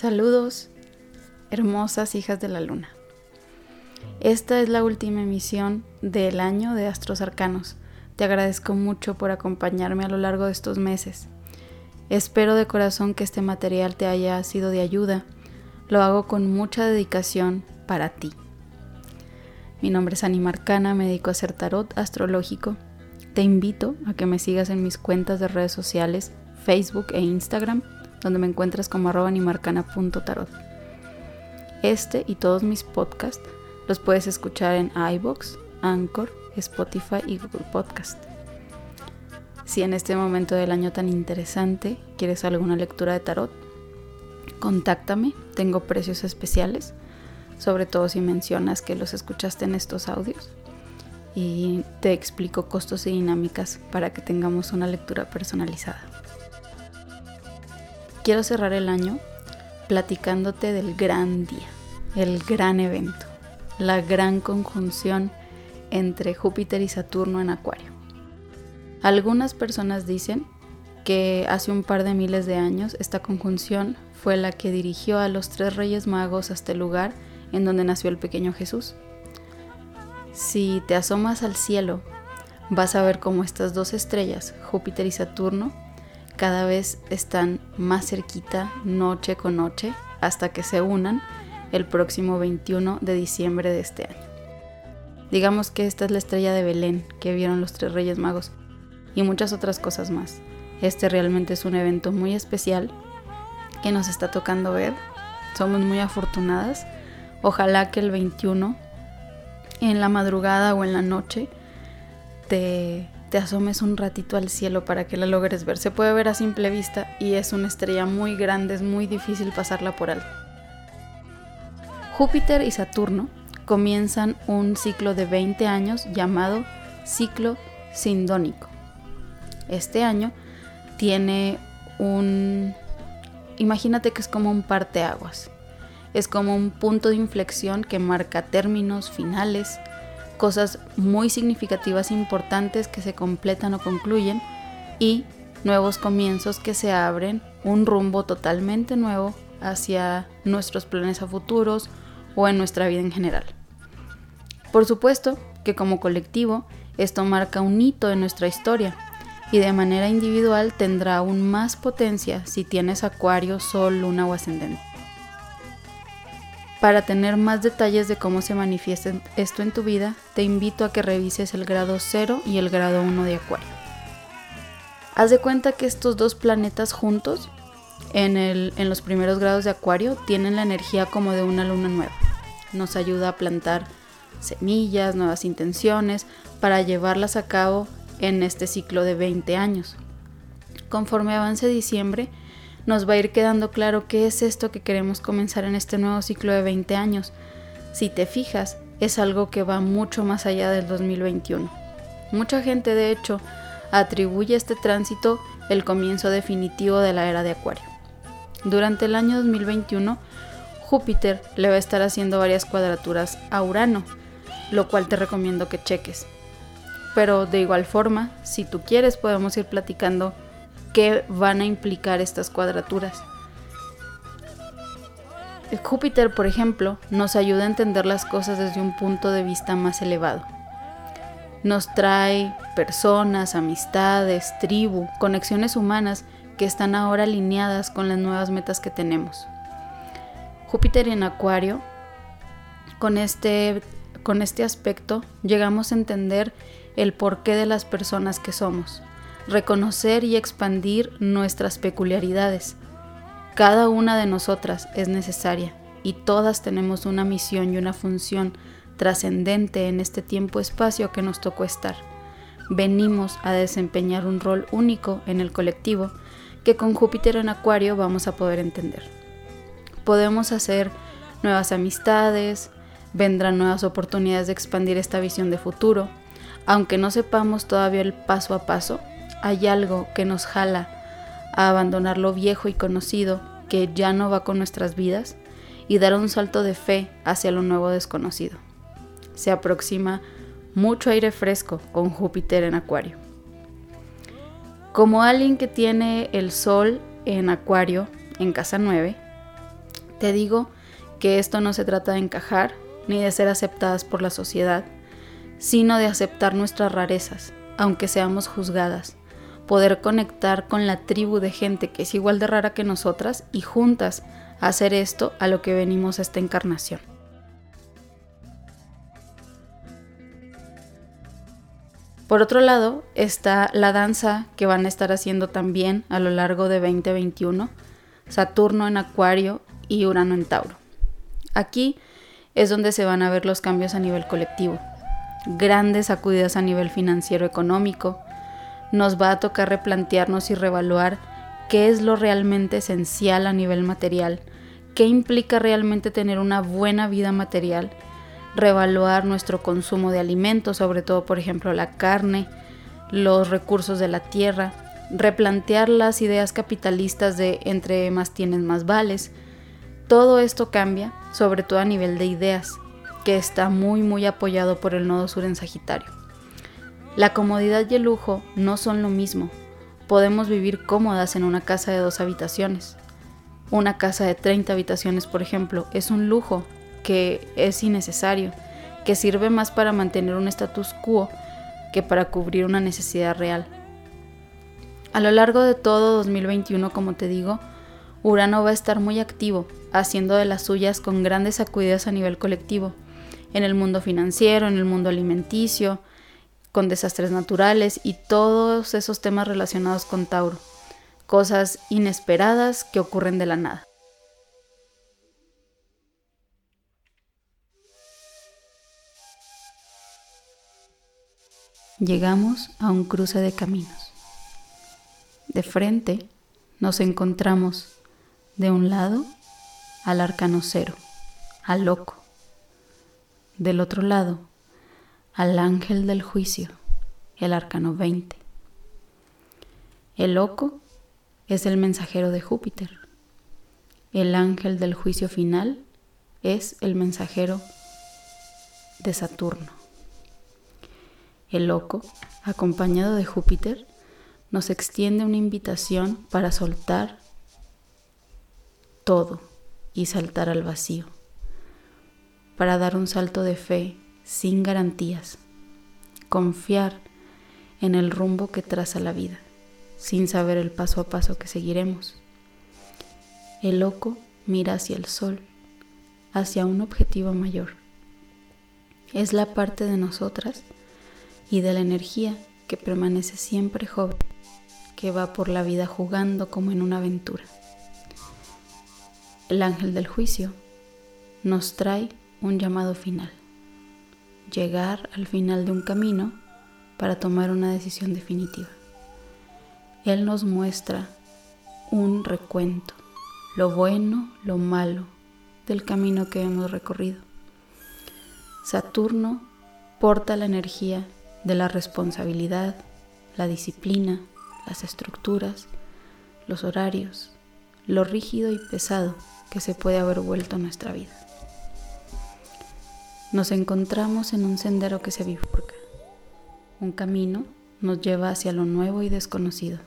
Saludos, hermosas hijas de la luna. Esta es la última emisión del año de Astros Arcanos. Te agradezco mucho por acompañarme a lo largo de estos meses. Espero de corazón que este material te haya sido de ayuda. Lo hago con mucha dedicación para ti. Mi nombre es Animarcana, me dedico a hacer tarot astrológico. Te invito a que me sigas en mis cuentas de redes sociales, Facebook e Instagram donde me encuentras como arroba animarcana.tarot. Este y todos mis podcasts los puedes escuchar en iBox, Anchor, Spotify y Google Podcast. Si en este momento del año tan interesante quieres alguna lectura de tarot, contáctame, tengo precios especiales, sobre todo si mencionas que los escuchaste en estos audios. Y te explico costos y dinámicas para que tengamos una lectura personalizada quiero cerrar el año platicándote del gran día, el gran evento, la gran conjunción entre Júpiter y Saturno en Acuario. Algunas personas dicen que hace un par de miles de años esta conjunción fue la que dirigió a los tres reyes magos hasta el lugar en donde nació el pequeño Jesús. Si te asomas al cielo, vas a ver cómo estas dos estrellas, Júpiter y Saturno, cada vez están más cerquita noche con noche hasta que se unan el próximo 21 de diciembre de este año. Digamos que esta es la estrella de Belén que vieron los tres Reyes Magos y muchas otras cosas más. Este realmente es un evento muy especial que nos está tocando ver. Somos muy afortunadas. Ojalá que el 21 en la madrugada o en la noche te te asomes un ratito al cielo para que la logres ver. Se puede ver a simple vista y es una estrella muy grande, es muy difícil pasarla por alto. Júpiter y Saturno comienzan un ciclo de 20 años llamado ciclo sindónico. Este año tiene un... Imagínate que es como un parteaguas. Es como un punto de inflexión que marca términos finales, cosas muy significativas, importantes que se completan o concluyen y nuevos comienzos que se abren, un rumbo totalmente nuevo hacia nuestros planes a futuros o en nuestra vida en general. Por supuesto que como colectivo esto marca un hito en nuestra historia y de manera individual tendrá aún más potencia si tienes acuario, sol, luna o ascendente. Para tener más detalles de cómo se manifiesta esto en tu vida, te invito a que revises el grado 0 y el grado 1 de Acuario. Haz de cuenta que estos dos planetas juntos, en, en los primeros grados de Acuario, tienen la energía como de una luna nueva. Nos ayuda a plantar semillas, nuevas intenciones, para llevarlas a cabo en este ciclo de 20 años. Conforme avance diciembre, nos va a ir quedando claro qué es esto que queremos comenzar en este nuevo ciclo de 20 años. Si te fijas, es algo que va mucho más allá del 2021. Mucha gente, de hecho, atribuye a este tránsito el comienzo definitivo de la era de Acuario. Durante el año 2021, Júpiter le va a estar haciendo varias cuadraturas a Urano, lo cual te recomiendo que cheques. Pero de igual forma, si tú quieres, podemos ir platicando qué van a implicar estas cuadraturas. Júpiter, por ejemplo, nos ayuda a entender las cosas desde un punto de vista más elevado. Nos trae personas, amistades, tribu, conexiones humanas que están ahora alineadas con las nuevas metas que tenemos. Júpiter en Acuario, con este, con este aspecto, llegamos a entender el porqué de las personas que somos reconocer y expandir nuestras peculiaridades. Cada una de nosotras es necesaria y todas tenemos una misión y una función trascendente en este tiempo-espacio que nos tocó estar. Venimos a desempeñar un rol único en el colectivo que con Júpiter en Acuario vamos a poder entender. Podemos hacer nuevas amistades, vendrán nuevas oportunidades de expandir esta visión de futuro, aunque no sepamos todavía el paso a paso, hay algo que nos jala a abandonar lo viejo y conocido que ya no va con nuestras vidas y dar un salto de fe hacia lo nuevo desconocido. Se aproxima mucho aire fresco con Júpiter en Acuario. Como alguien que tiene el Sol en Acuario en casa 9, Te digo que esto no se trata de encajar ni de ser aceptadas por la sociedad, sino de aceptar nuestras rarezas, aunque seamos juzgadas, poder conectar con la tribu de gente que es igual de rara que nosotras y juntas hacer esto a lo que venimos a esta encarnación. Por otro lado está la danza que van a estar haciendo también a lo largo de 2021, Saturno en Acuario y Urano en Tauro. Aquí es donde se van a ver los cambios a nivel colectivo, grandes sacudidas a nivel financiero económico. Nos va a tocar replantearnos y revaluar qué es lo realmente esencial a nivel material, qué implica realmente tener una buena vida material reevaluar nuestro consumo de alimentos, sobre todo por ejemplo la carne, los recursos de la tierra, replantear las ideas capitalistas de entre más tienes más vales. Todo esto cambia, sobre todo a nivel de ideas, que está muy muy apoyado por el nodo sur en Sagitario. La comodidad y el lujo no son lo mismo. Podemos vivir cómodas en una casa de dos habitaciones. Una casa de 30 habitaciones, por ejemplo, es un lujo que es innecesario, que sirve más para mantener un status quo que para cubrir una necesidad real. A lo largo de todo 2021, como te digo, Urano va a estar muy activo, haciendo de las suyas con grandes sacudidas a nivel colectivo, en el mundo financiero, en el mundo alimenticio, con desastres naturales y todos esos temas relacionados con Tauro, cosas inesperadas que ocurren de la nada. llegamos a un cruce de caminos. De frente nos encontramos de un lado al arcano cero, al loco. Del otro lado al ángel del juicio, el arcano 20. El loco es el mensajero de Júpiter. El ángel del juicio final es el mensajero de Saturno. El loco, acompañado de Júpiter, nos extiende una invitación para soltar todo y saltar al vacío, para dar un salto de fe sin garantías, confiar en el rumbo que traza la vida, sin saber el paso a paso que seguiremos. El loco mira hacia el sol, hacia un objetivo mayor. Es la parte de nosotras y de la energía que permanece siempre joven, que va por la vida jugando como en una aventura. El ángel del juicio nos trae un llamado final, llegar al final de un camino para tomar una decisión definitiva. Él nos muestra un recuento, lo bueno, lo malo del camino que hemos recorrido. Saturno porta la energía de la responsabilidad, la disciplina, las estructuras, los horarios, lo rígido y pesado que se puede haber vuelto nuestra vida. Nos encontramos en un sendero que se bifurca. Un camino nos lleva hacia lo nuevo y desconocido.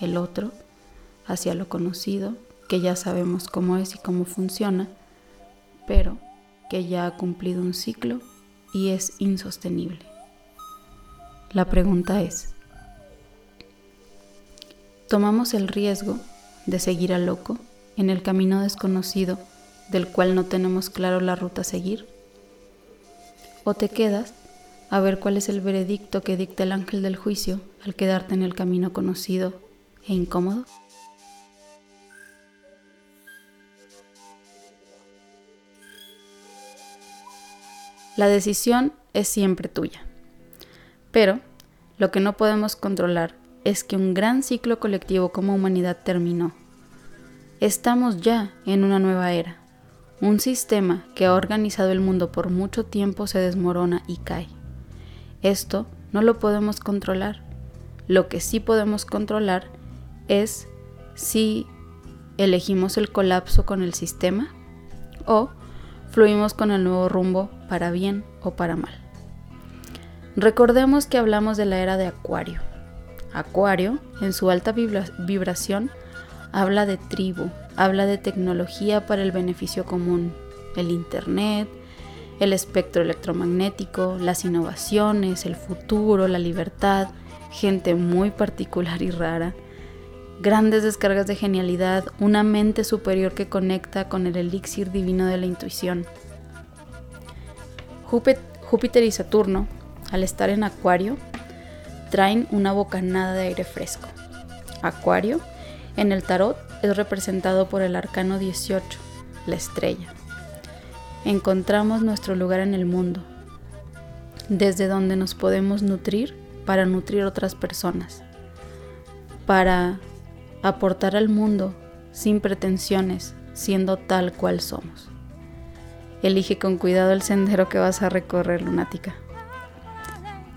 El otro hacia lo conocido, que ya sabemos cómo es y cómo funciona, pero que ya ha cumplido un ciclo y es insostenible. La pregunta es, ¿tomamos el riesgo de seguir al loco en el camino desconocido del cual no tenemos claro la ruta a seguir? ¿O te quedas a ver cuál es el veredicto que dicta el ángel del juicio al quedarte en el camino conocido e incómodo? La decisión es siempre tuya. Pero lo que no podemos controlar es que un gran ciclo colectivo como humanidad terminó. Estamos ya en una nueva era. Un sistema que ha organizado el mundo por mucho tiempo se desmorona y cae. Esto no lo podemos controlar. Lo que sí podemos controlar es si elegimos el colapso con el sistema o fluimos con el nuevo rumbo para bien o para mal. Recordemos que hablamos de la era de Acuario. Acuario, en su alta vibración, habla de tribu, habla de tecnología para el beneficio común, el Internet, el espectro electromagnético, las innovaciones, el futuro, la libertad, gente muy particular y rara, grandes descargas de genialidad, una mente superior que conecta con el elixir divino de la intuición. Júpiter y Saturno, al estar en Acuario, traen una bocanada de aire fresco. Acuario, en el tarot, es representado por el arcano 18, la estrella. Encontramos nuestro lugar en el mundo, desde donde nos podemos nutrir para nutrir otras personas, para aportar al mundo sin pretensiones, siendo tal cual somos. Elige con cuidado el sendero que vas a recorrer, lunática.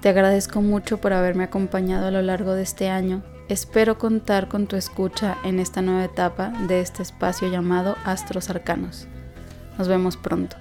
Te agradezco mucho por haberme acompañado a lo largo de este año. Espero contar con tu escucha en esta nueva etapa de este espacio llamado Astros Arcanos. Nos vemos pronto.